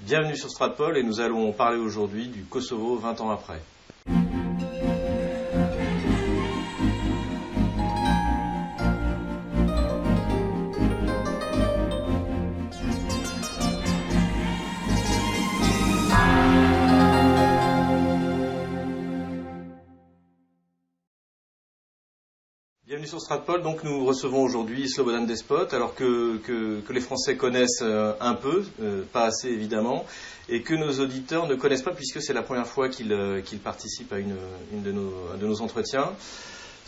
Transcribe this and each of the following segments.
Bienvenue sur Stratpol et nous allons parler aujourd'hui du Kosovo 20 ans après. Bienvenue sur Stratpol. Donc nous recevons aujourd'hui Slobodan Despot, alors que, les Français connaissent euh, un peu, euh, pas assez évidemment, et que nos auditeurs ne connaissent pas puisque c'est la première fois qu'ils euh, participent à une, de, nos, entretiens.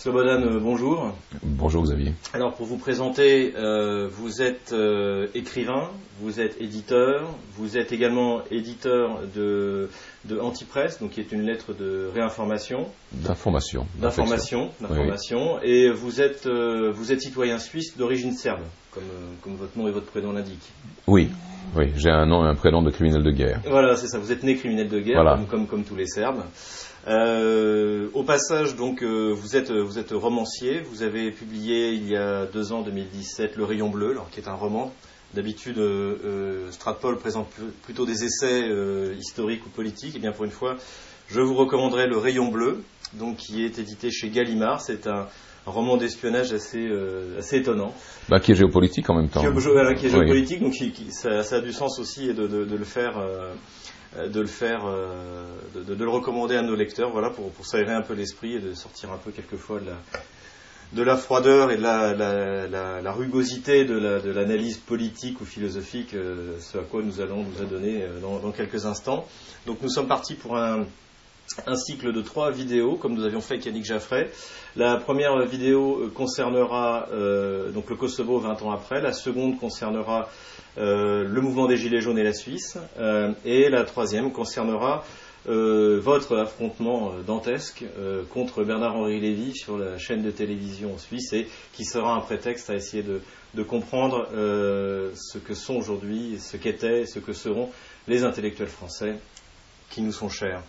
Slobodan, bonjour. Bonjour Xavier. Alors pour vous présenter, vous êtes écrivain, vous êtes éditeur, vous êtes également éditeur de de Antipresse, donc qui est une lettre de réinformation. D'information. D'information, d'information. Et vous êtes, euh, vous êtes citoyen suisse d'origine serbe, comme, euh, comme votre nom et votre prénom l'indiquent. Oui, oui, j'ai un nom et un prénom de criminel de guerre. Voilà, c'est ça. Vous êtes né criminel de guerre, comme, comme, comme, tous les Serbes. Euh, au passage, donc, vous êtes, vous êtes romancier. Vous avez publié il y a deux ans, 2017, Le Rayon Bleu, alors, qui est un roman D'habitude, euh, euh, Stratpol présente plutôt des essais euh, historiques ou politiques. Et eh bien pour une fois, je vous recommanderais Le Rayon Bleu, donc qui est édité chez Gallimard. C'est un, roman d'espionnage assez, assez étonnant. Bah, qui est géopolitique en même temps. Qui, est, qui est géopolitique, donc ça, ça, a du sens aussi de, de, de le faire. de le faire, de, de, le recommander à nos lecteurs, voilà, pour, pour s'aérer un peu l'esprit et de sortir un peu quelquefois de la, de la froideur et de la, rugosité de l'analyse politique ou philosophique, euh, ce à quoi nous allons nous adonner euh, dans, quelques instants. Donc nous sommes partis pour un, cycle de trois vidéos, comme nous avions fait avec Yannick Jaffray. La première vidéo euh, concernera donc le Kosovo 20 ans après, la seconde concernera le mouvement des Gilets jaunes et la Suisse, et la troisième concernera euh, votre affrontement euh, dantesque euh, contre Bernard-Henri Lévy sur la chaîne de télévision suisse et qui sera un prétexte à essayer de, comprendre ce que sont aujourd'hui, ce qu'étaient, ce que seront les intellectuels français qui nous sont chers.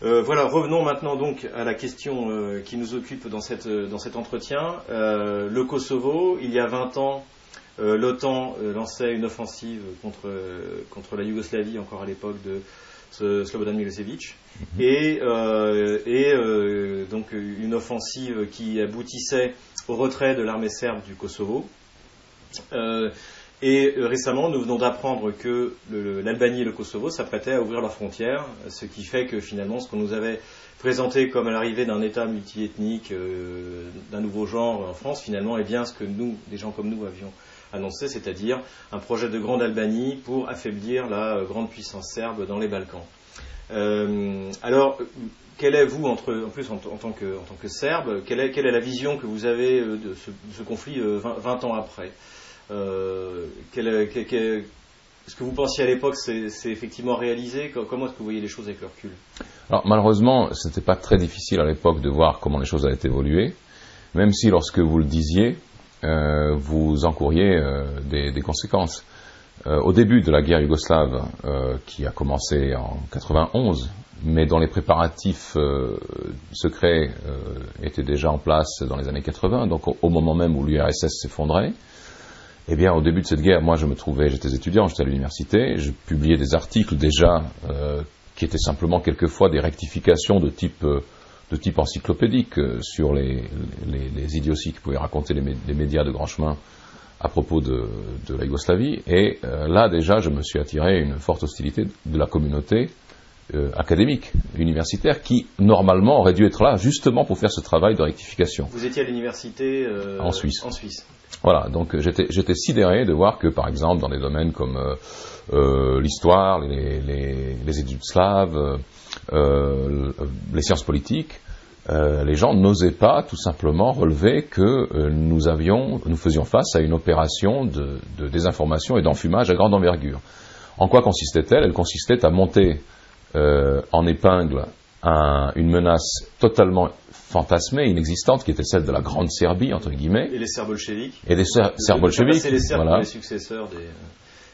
Voilà, revenons maintenant donc à la question qui nous occupe dans, dans cet entretien. le Kosovo, il y a 20 ans, l'OTAN lançait une offensive contre, contre la Yougoslavie, encore à l'époque de Slobodan Milosevic, mhm. et, euh, euh, donc une offensive qui aboutissait au retrait de l'armée serbe du Kosovo. Euh, et récemment, nous venons d'apprendre que l'Albanie et le Kosovo s'apprêtaient à ouvrir leurs frontières, ce qui fait que finalement, ce qu'on nous avait présenté comme l'arrivée d'un État multiethnique, d'un nouveau genre en France, finalement est bien ce que nous, des gens comme nous, avions annoncé, c'est-à-dire un projet de grande Albanie pour affaiblir la grande puissance serbe dans les Balkans. Euh, alors, quelle est, vous, entre, en plus en, tant, que, en tant que Serbe, quelle est, quelle est, la vision que vous avez euh, de ce, conflit 20, euh, ans après? Est-ce que vous pensiez à l'époque c'est effectivement réalisé. Comment est-ce que vous voyez les choses avec le recul? Alors malheureusement, ce n'était pas très difficile à l'époque de voir comment les choses avaient évolué, même si lorsque vous le disiez, euh, vous encouriez euh, des, conséquences. Euh, au début de la guerre yougoslave, qui a commencé en 91, mais dont les préparatifs secrets étaient déjà en place dans les années 80, donc au, moment même où l'URSS s'effondrait, eh bien, au début de cette guerre, moi, je me trouvais, j'étais étudiant, j'étais à l'université, je publiais des articles déjà qui étaient simplement quelquefois des rectifications de type de type encyclopédique euh, sur les, les, idioties que pouvaient raconter les, médias de grand chemin à propos de, la Yougoslavie. Et euh, là, déjà, je me suis attiré une forte hostilité de la communauté euh, académique, universitaire, qui normalement aurait dû être là justement pour faire ce travail de rectification. Vous étiez à l'université en Suisse. En Suisse. Voilà, donc j'étais sidéré de voir que, par exemple, dans des domaines comme l'histoire, les, études slaves, euh, les sciences politiques, euh, les gens n'osaient pas tout simplement relever que euh, nous avions, nous faisions face à une opération de, désinformation et d'enfumage à grande envergure. En quoi consistait-elle? Elle consistait à monter en épingle une menace totalement fantasmée, inexistante, qui était celle de la Grande Serbie, entre guillemets. Et les Serbolcheviques. Et les Serbolcheviques. C'est les Serbes voilà. les successeurs des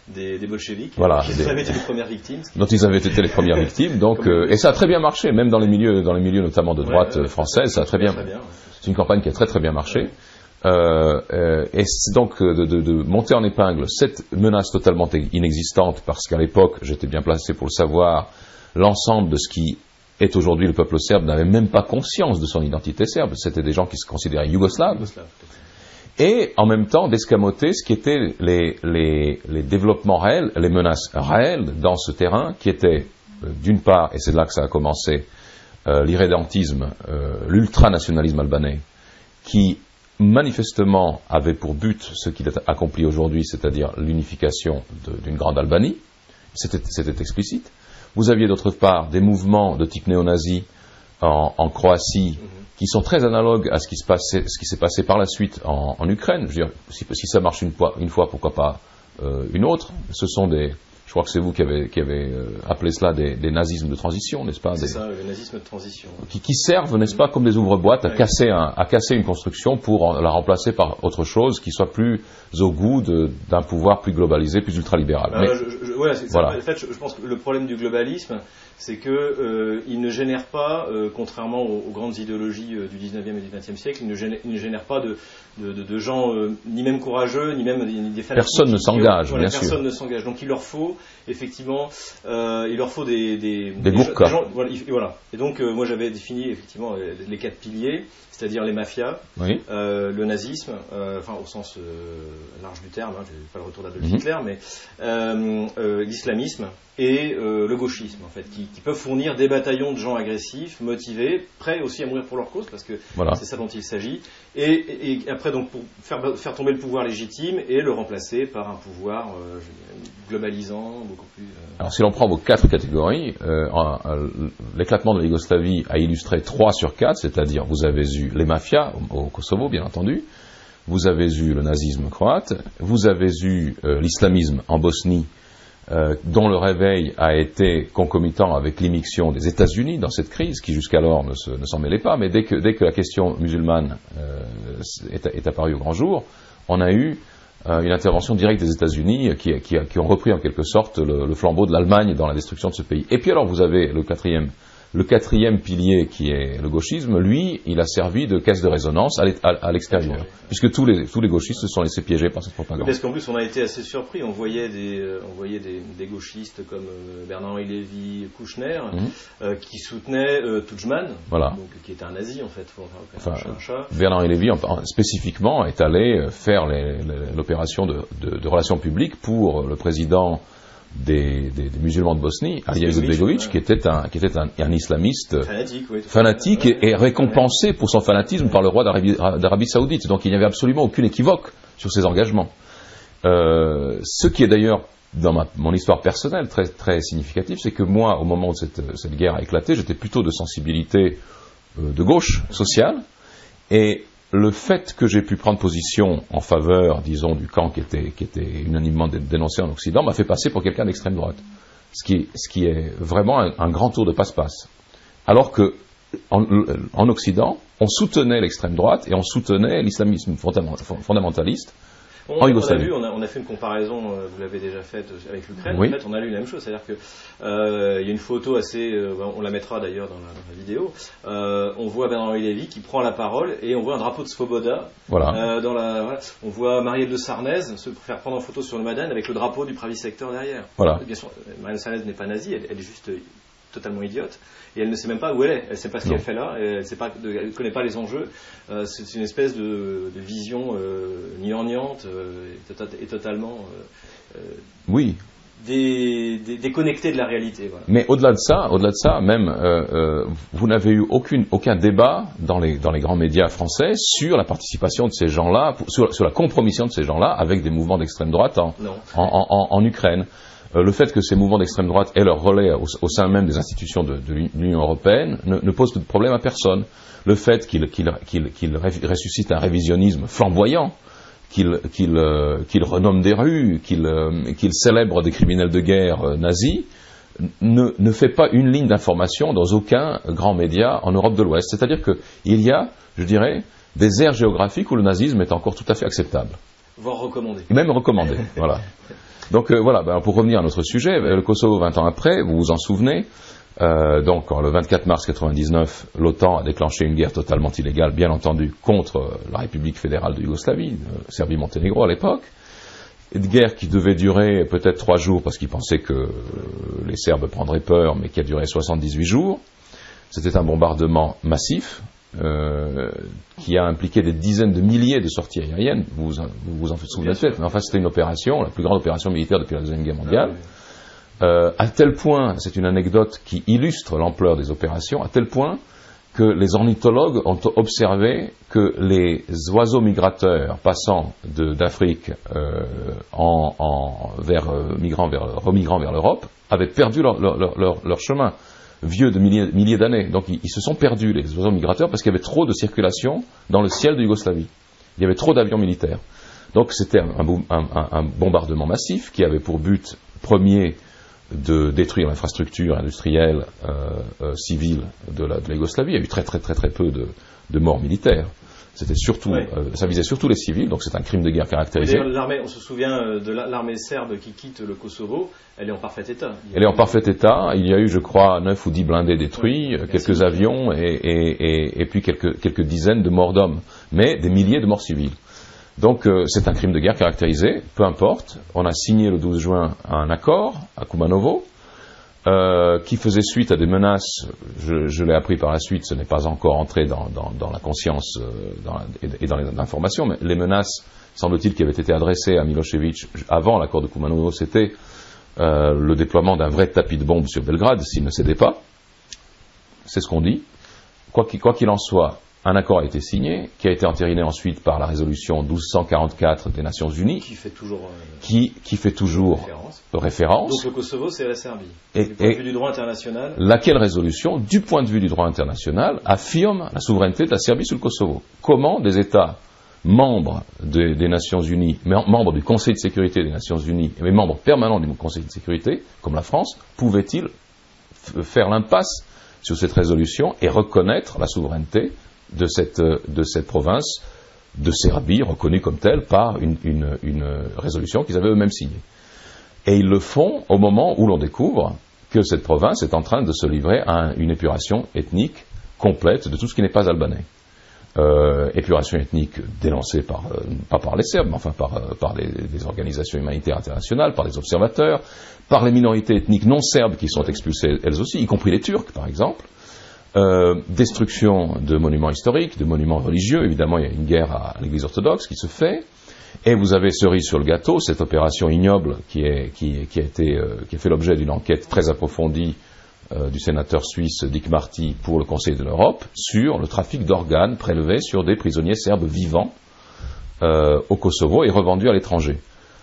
des, des bolcheviques, voilà, dont ils avaient été les premières victimes. Dont ils avaient été les premières victimes. Donc, euh, et ça a très bien marché, même dans les milieux, dans les milieux notamment de droite française, ça a très bien. c'est une campagne qui a très très bien marché. et c'est donc de, de, de, monter en épingle cette menace totalement inexistante, parce qu'à l'époque, j'étais bien placé pour le savoir, l'ensemble de ce qui est aujourd'hui le peuple serbe n'avait même pas conscience de son identité serbe. C'était des gens qui se considéraient yougoslaves. et en même temps d'escamoter ce qui étaient les, les, les, développements réels, les menaces réelles dans ce terrain, qui étaient euh, d'une part, et c'est là que ça a commencé, euh, l'irrédentisme, euh, l'ultranationalisme albanais, qui manifestement avait pour but ce qu'il a accompli aujourd'hui, c'est-à-dire l'unification d'une grande Albanie. C'était explicite. Vous aviez d'autre part des mouvements de type néo-nazi en, Croatie mhm. qui sont très analogues à ce qui s'est passé par la suite en, Ukraine. Je veux dire, si, ça marche une fois, une fois pourquoi pas euh, une autre? Ce sont des, je crois que c'est vous qui avez, qui avez euh, appelé cela des, des, nazismes de transition, n'est-ce pas? C'est ça, le nazisme de transition. Qui, qui servent, n'est-ce pas, comme des ouvre-boîtes à, casser un, à casser une construction pour la remplacer par autre chose qui soit plus au goût d'un pouvoir plus globalisé, plus ultralibéral. Bah, Mais, je, voilà. En fait, je, pense que le problème du globalisme, c'est qu'il euh, ne génère pas, euh, contrairement aux, grandes idéologies euh, du 19e et du 20e siècle, il ne génère, il ne génère pas de, de, de, de gens euh, ni même courageux, ni même des, des Personne ne s'engage, voilà, bien personne sûr. ne s'engage. Donc il leur faut effectivement, il leur faut des des, des, des gens, voilà, voilà, Et donc moi j'avais défini effectivement les quatre piliers, c'est-à-dire les mafias, oui. le nazisme, enfin au sens large du terme, hein, pas le retour d'Adolf mm -hmm. Hitler, mais l'islamisme et le gauchisme en fait, qui, qui, peuvent fournir des bataillons de gens agressifs, motivés, prêts aussi à mourir pour leur cause, parce que voilà. c'est ça dont il s'agit. Et, après, donc, pour faire, faire, tomber le pouvoir légitime et le remplacer par un pouvoir euh, globalisant, beaucoup plus. Euh... Alors, si l'on prend vos quatre catégories, euh, l'éclatement de la Yougoslavie a illustré trois sur quatre, c'est-à-dire vous avez eu les mafias au, au, Kosovo, bien entendu, vous avez eu le nazisme croate, vous avez eu l'islamisme en Bosnie euh, dont le réveil a été concomitant avec l'immixtion des États-Unis dans cette crise, qui jusqu'alors ne, s'en mêlait pas, mais dès que, la question musulmane euh, est, apparue au grand jour, on a eu euh, une intervention directe des États-Unis qui, ont repris en quelque sorte le, le flambeau de l'Allemagne dans la destruction de ce pays. Et puis alors vous avez le quatrième le quatrième pilier, qui est le gauchisme, lui, il a servi de caisse de résonance à l'extérieur, puisque tous les, tous les gauchistes se sont laissés piéger par cette propagande. Parce qu'en plus, on a été assez surpris. On voyait des, euh, on voyait des, des gauchistes comme euh, Bernard-Henri Lévy, Kouchner, mm -hmm. euh, qui soutenaient euh, Tudjman, voilà. donc, qui était un nazi en fait. Enfin, Bernard-Henri Lévy, spécifiquement, est allé faire l'opération de, de, de relations publiques pour le président des, des, des, musulmans de Bosnie, Ali Izetbegovic, qui était un, qui était un, un islamiste fanatique, oui, fanatique et, et, récompensé pour son fanatisme par le roi d'Arabie Saoudite. Donc il n'y avait absolument aucune équivoque sur ses engagements. Euh, ce qui est d'ailleurs dans ma, mon histoire personnelle très, très significatif, c'est que moi, au moment où cette, cette guerre a éclaté, j'étais plutôt de sensibilité euh, de gauche sociale, et le fait que j'ai pu prendre position en faveur, disons, du camp qui était, unanimement dénoncé en Occident m'a fait passer pour quelqu'un d'extrême droite. Ce qui, est vraiment un, grand tour de passe-passe. Alors que, en, Occident, on soutenait l'extrême droite et on soutenait l'islamisme fondamentaliste on, on, a vu, on a, on a, fait une comparaison, euh, vous l'avez déjà faite avec l'Ukraine. Oui. En fait, on a lu la même chose, c'est-à-dire que euh, il y a une photo assez, euh, on la mettra d'ailleurs dans, dans, la vidéo. Euh, on voit Bernard-Henri Lévy qui prend la parole et on voit un drapeau de Svoboda. Voilà. Dans la, voilà. On voit Marielle de Sarnez se faire prendre en photo sur le Madan avec le drapeau du Pravi Secteur derrière. Voilà. Bien sûr, Marielle de Sarnez n'est pas nazie, elle, elle est juste totalement idiote et elle ne sait même pas où elle est, elle ne sait pas ce qu'elle fait là, elle ne connaît pas les enjeux. Euh, c'est une espèce de, de vision euh, gnangnante euh, et, et, totalement euh, oui. Dé, dé, déconnectée de la réalité. Voilà. Mais au-delà de ça, au-delà de ça, même euh, vous n'avez eu aucune, aucun débat dans les, dans les grands médias français sur la participation de ces gens-là, sur, sur, la compromission de ces gens-là avec des mouvements d'extrême droite en, en, en, en Ukraine. Euh, le fait que ces mouvements d'extrême droite aient leur relais au, au, sein même des institutions de, de l'Union européenne ne, ne, pose de problème à personne. Le fait qu'ils qu qu qu ressuscitent un révisionnisme flamboyant, qu'ils qu qu renomment des rues, qu'ils qu célèbrent des criminels de guerre euh, nazis, ne, ne, fait pas une ligne d'information dans aucun grand média en Europe de l'Ouest. C'est-à-dire qu'il y a, je dirais, des aires géographiques où le nazisme est encore tout à fait acceptable. Voire recommandé. Même recommandé, voilà. Donc euh, voilà, ben, pour revenir à notre sujet, le Kosovo 20 ans après, vous vous en souvenez, donc, le 24 mars 1999, l'OTAN a déclenché une guerre totalement illégale, bien entendu, contre la République fédérale de Yougoslavie, Serbie-Monténégro à l'époque. Une guerre qui devait durer peut-être trois jours parce qu'ils pensaient que les Serbes prendraient peur, mais qui a duré 78 jours. C'était un bombardement massif euh, qui a impliqué des dizaines de milliers de sorties aériennes. Vous vous, vous en souvenez peut-être, mais enfin c'était une opération, la plus grande opération militaire depuis la Deuxième Guerre mondiale. Ah euh, à tel point, c'est une anecdote qui illustre l'ampleur des opérations, à tel point que les ornithologues ont observé que les oiseaux migrateurs passant d'Afrique euh, en, en, vers, migrant vers, remigrant vers l'Europe avaient perdu leur, leur, leur, leur, chemin vieux de milliers, d'années. Donc ils, se sont perdus, les oiseaux migrateurs, parce qu'il y avait trop de circulation dans le ciel de Yougoslavie. Il y avait trop d'avions militaires. Donc c'était un, bombardement massif qui avait pour but premier de détruire l'infrastructure industrielle euh, euh, civile de la, Yougoslavie. Il y a eu très très très peu de morts militaires. C'était surtout, euh, ça visait surtout les civils, donc c'est un crime de guerre caractérisé. L'armée, on se souvient euh, de l'armée serbe qui quitte le Kosovo, elle est en parfait état. Elle est en parfait état. Il y a eu, je crois, neuf ou dix blindés détruits, oui, quelques avions et, et, et, et, puis quelques, quelques dizaines de morts d'hommes, mais des milliers de morts civiles. Donc euh, c'est un crime de guerre caractérisé, peu importe. On a signé le 12 juin un accord à Kumanovo euh, qui faisait suite à des menaces, je, l'ai appris par la suite, ce n'est pas encore entré dans, la conscience euh, dans la, et dans les informations, mais les menaces, semble-t-il, qui avaient été adressées à Milosevic avant l'accord de Kumanovo, c'était euh, le déploiement d'un vrai tapis de bombes sur Belgrade s'il ne cédait pas. C'est ce qu'on dit. Quoi qu'il qu en soit, un accord a été signé, qui a été entériné ensuite par la résolution 1244 des Nations Unies, qui fait toujours, euh, qui, qui fait toujours référence. référence. Donc le Kosovo, c'est la Serbie. Et, du point de vue du droit international. Laquelle résolution, du point de vue du droit international, affirme la souveraineté de la Serbie sur le Kosovo? Comment des États membres de, des Nations Unies, membres du Conseil de sécurité des Nations Unies, mais membres permanents du Conseil de sécurité, comme la France, pouvaient-ils faire l'impasse sur cette résolution et reconnaître la souveraineté de cette, de cette province de Serbie, reconnue comme telle par une, une, résolution qu'ils avaient eux-mêmes signée. Et ils le font au moment où l'on découvre que cette province est en train de se livrer à une épuration ethnique complète de tout ce qui n'est pas albanais. Euh, épuration ethnique dénoncée par, euh, pas par les Serbes, mais enfin par, euh, par les, les, organisations humanitaires internationales, par les observateurs, par les minorités ethniques non serbes qui sont expulsées elles aussi, y compris les Turcs par exemple. Euh, destruction de monuments historiques, de monuments religieux. Évidemment, il y a une guerre à l'Église orthodoxe qui se fait. Et vous avez cerise sur le gâteau, cette opération ignoble qui, a, été, euh, qui a fait l'objet d'une enquête très approfondie euh, du sénateur suisse Dick Marty pour le Conseil de l'Europe sur le trafic d'organes prélevés sur des prisonniers serbes vivants au Kosovo et revendus à l'étranger.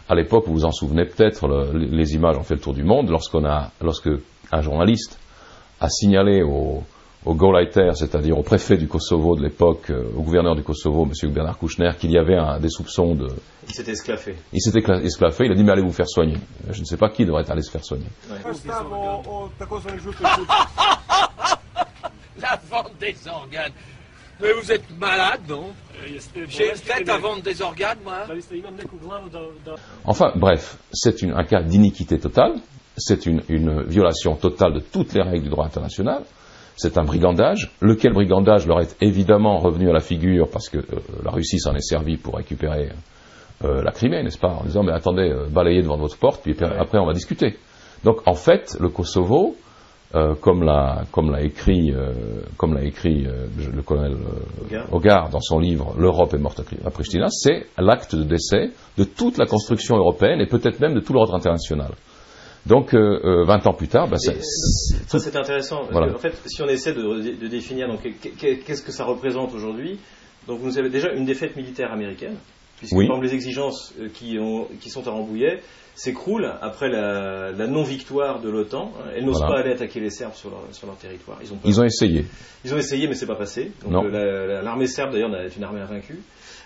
À l'époque, vous vous en souvenez peut-être, le, les images ont fait le tour du monde, lorsqu'on a, lorsque un journaliste a signalé au, au Gauleiter, c'est-à-dire au préfet du Kosovo de l'époque, euh, au gouverneur du Kosovo, M. Bernard Kouchner, qu'il y avait un, des soupçons de... Il s'était esclaffé. Il s'était esclaffé, il a dit mais allez vous faire soigner. Je ne sais pas qui devrait aller se faire soigner. Ouais. La vente des organes. Mais vous êtes malade, non J'ai fait à vendre des organes, moi. Enfin, bref, c'est un cas d'iniquité totale, c'est une, une violation totale de toutes les règles du droit international, c'est un brigandage, lequel brigandage leur est évidemment revenu à la figure parce que euh, la Russie s'en est servie pour récupérer euh, la Crimée, n'est-ce pas En disant, mais attendez, euh, balayez devant votre porte, puis après on va discuter. Donc en fait, le Kosovo, euh, comme l'a comme l'a écrit euh, comme l'a écrit euh, le colonel Hogarth dans son livre L'Europe est morte à Pristina, c'est l'acte de décès de toute la construction européenne et peut-être même de tout l'ordre international. Donc, euh, 20 ans plus tard, bah, ça, ça c'est intéressant. Voilà. en fait, si on essaie de, de définir donc qu'est-ce que ça représente aujourd'hui, donc vous avez déjà une défaite militaire américaine, puisque oui. par exemple, les exigences qui, ont, qui sont à Rambouillet s'écroulent après la, la non-victoire de l'OTAN. Elles n'osent voilà. pas aller attaquer les Serbes sur leur, sur leur territoire. Ils ont, Ils ont essayé. Ils ont essayé, mais c'est pas passé. Donc l'armée serbe, d'ailleurs, est une armée invaincue.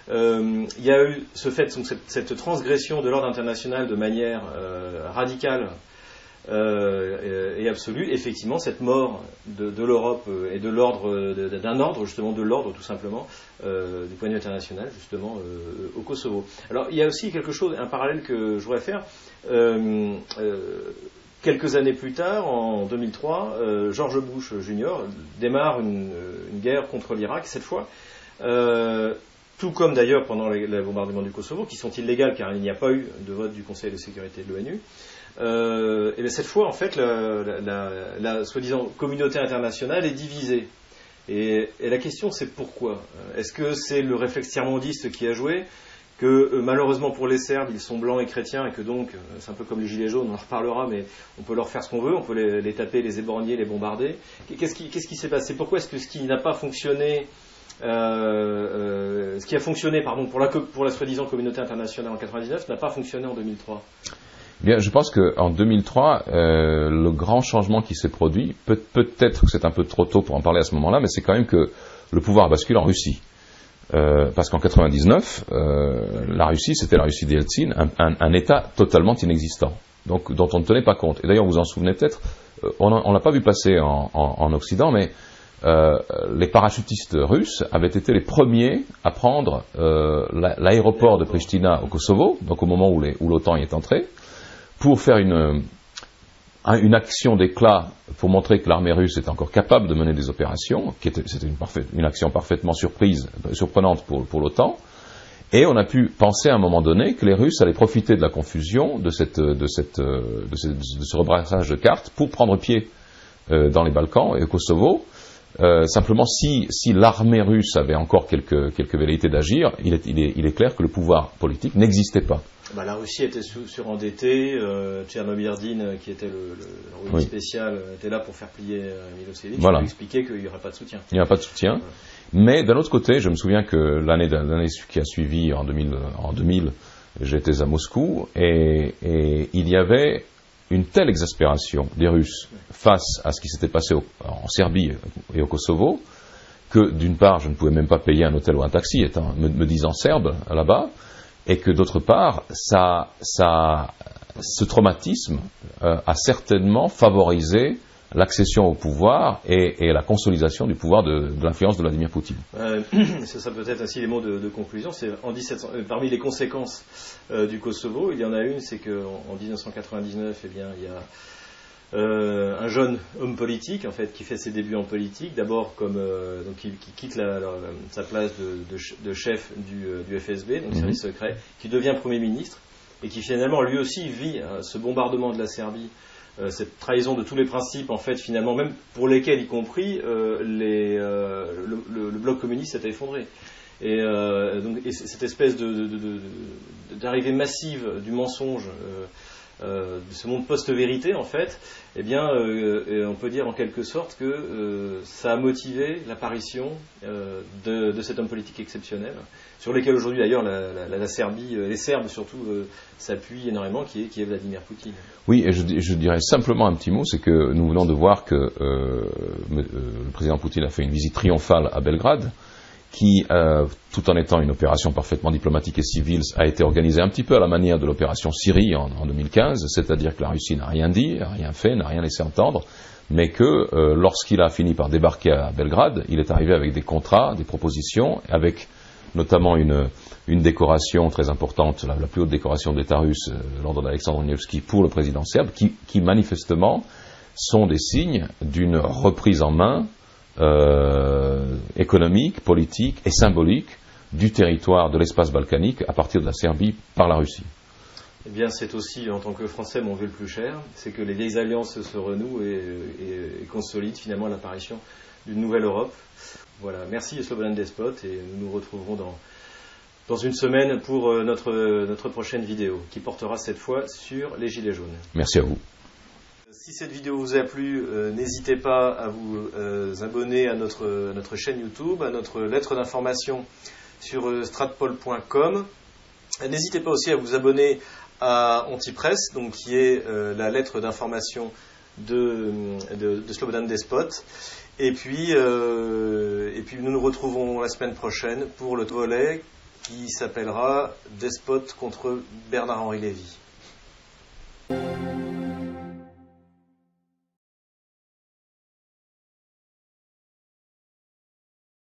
Euh, il y a eu ce fait, donc, cette, cette transgression de l'ordre international de manière euh, radicale euh, et, absolue, effectivement, cette mort de, l'Europe et de l'ordre, d'un ordre, justement, de l'ordre, tout simplement, euh, du point de vue international, justement, euh, au Kosovo. Alors, il y a aussi quelque chose, un parallèle que je voudrais faire. quelques années plus tard, en 2003, George Bush Jr. démarre une, guerre contre l'Irak, cette fois. Tout comme d'ailleurs pendant les, bombardements du Kosovo, qui sont illégaux car il n'y a pas eu de vote du Conseil de sécurité de l'ONU. et bien cette fois, en fait, la soi-disant communauté internationale est divisée. Et, la question, c'est pourquoi? Euh, Est-ce que c'est le réflexe tiers-mondiste qui a joué? Que euh, malheureusement pour les Serbes, ils sont blancs et chrétiens et que donc, euh, c'est un peu comme les Gilets jaunes, on en reparlera, mais on peut leur faire ce qu'on veut, on peut les, taper, les éborgner, les bombarder. Qu'est-ce qui s'est passé? Pourquoi est-ce que ce qui n'a pas fonctionné, ce qui a fonctionné pardon, pour la, pour soi-disant communauté internationale en 99 n'a pas fonctionné en 2003 Bien, je pense qu'en 2003, euh, le grand changement qui s'est produit, peut, être que c'est un peu trop tôt pour en parler à ce moment-là, mais c'est quand même que le pouvoir bascule en Russie. Euh, parce qu'en 99, euh, la Russie, c'était la Russie d'Eltsine, un, État totalement inexistant, donc dont on ne tenait pas compte. Et d'ailleurs, vous vous en souvenez peut-être, on ne l'a pas vu passer en, Occident, mais les parachutistes russes avaient été les premiers à prendre l'aéroport de Pristina au Kosovo, donc au moment où l'OTAN y est entré, pour faire une, action d'éclat pour montrer que l'armée russe est encore capable de mener des opérations, c'était une, action parfaitement surprise, surprenante pour, l'OTAN. Et on a pu penser à un moment donné que les Russes allaient profiter de la confusion, de, ce, rebrassage de cartes, pour prendre pied euh, dans les Balkans et au Kosovo. Euh, simplement, si, si l'armée russe avait encore quelques, quelques velléités d'agir, il est, il, est, il est clair que le pouvoir politique n'existait pas. Bah, la Russie était surendettée, euh, Tchernobyrdine, qui était le, le, spécial, était là pour faire plier euh, Milosevic, voilà. pour expliquer qu'il n'y aurait pas de soutien. Il n'y a pas de soutien. Mais d'un autre côté, je me souviens que l'année qui a suivi, en 2000, en 2000 j'étais à Moscou, et, et, il y avait une telle exaspération des Russes face à ce qui s'était passé en Serbie et au Kosovo, que d'une part, je ne pouvais même pas payer un hôtel ou un taxi, étant, me, disant serbe là-bas, et que d'autre part, ça, ça, ce traumatisme euh, a certainement favorisé l'accession au pouvoir et, et, la consolidation du pouvoir de, de l'influence de Vladimir Poutine. Euh, c'est ça peut-être ainsi les mots de, de conclusion. C'est en 1700, euh, parmi les conséquences euh, du Kosovo, il y en a une, c'est qu'en en 1999, eh bien, il y a euh, un jeune homme politique en fait qui fait ses débuts en politique, d'abord comme euh, donc qui, quitte sa place de, chef du, euh, FSB, donc mhm. service secret, qui devient premier ministre et qui finalement lui aussi vit ce bombardement de la Serbie, cette trahison de tous les principes en fait finalement même pour lesquels y compris les, le, bloc communiste s'était effondré. Et, donc, cette espèce d'arrivée massive du mensonge euh, de ce monde post-vérité, en fait, eh bien, euh, on peut dire en quelque sorte que euh, ça a motivé l'apparition de, cet homme politique exceptionnel, sur lequel aujourd'hui d'ailleurs la, Serbie, les Serbes surtout, s'appuient énormément, qui est, Vladimir Poutine. Oui, et je, dirais simplement un petit mot, c'est que nous venons de voir que le président Poutine a fait une visite triomphale à Belgrade qui, euh, tout en étant une opération parfaitement diplomatique et civile, a été organisée un petit peu à la manière de l'opération Syrie en, 2015, c'est-à-dire que la Russie n'a rien dit, n'a rien fait, n'a rien laissé entendre, mais que euh, lorsqu'il a fini par débarquer à Belgrade, il est arrivé avec des contrats, des propositions, avec notamment une, une décoration très importante, la, plus haute décoration d'État russe, euh, l'ordre d'Alexandre Nevsky, pour le président serbe, qui manifestement sont des signes d'une reprise en main euh, économique, politique et symbolique du territoire de l'espace balkanique à partir de la Serbie par la Russie. Eh bien, c'est aussi, en tant que Français, mon vœu le plus cher, c'est que les vieilles alliances se renouent et, consolident finalement l'apparition d'une nouvelle Europe. Voilà, merci Slobodan Despot et nous nous retrouverons dans, dans une semaine pour euh, notre, notre prochaine vidéo qui portera cette fois sur les Gilets jaunes. Merci à vous. Si cette vidéo vous a plu, euh, n'hésitez pas à vous euh, abonner à notre, chaîne YouTube, à notre lettre d'information sur euh, stratpol.com. N'hésitez pas aussi à vous abonner à Antipress, donc qui est la lettre d'information de, de, Slobodan Despot. Et puis, et puis nous nous retrouvons la semaine prochaine pour le volet qui s'appellera Despot contre Bernard-Henri Lévy.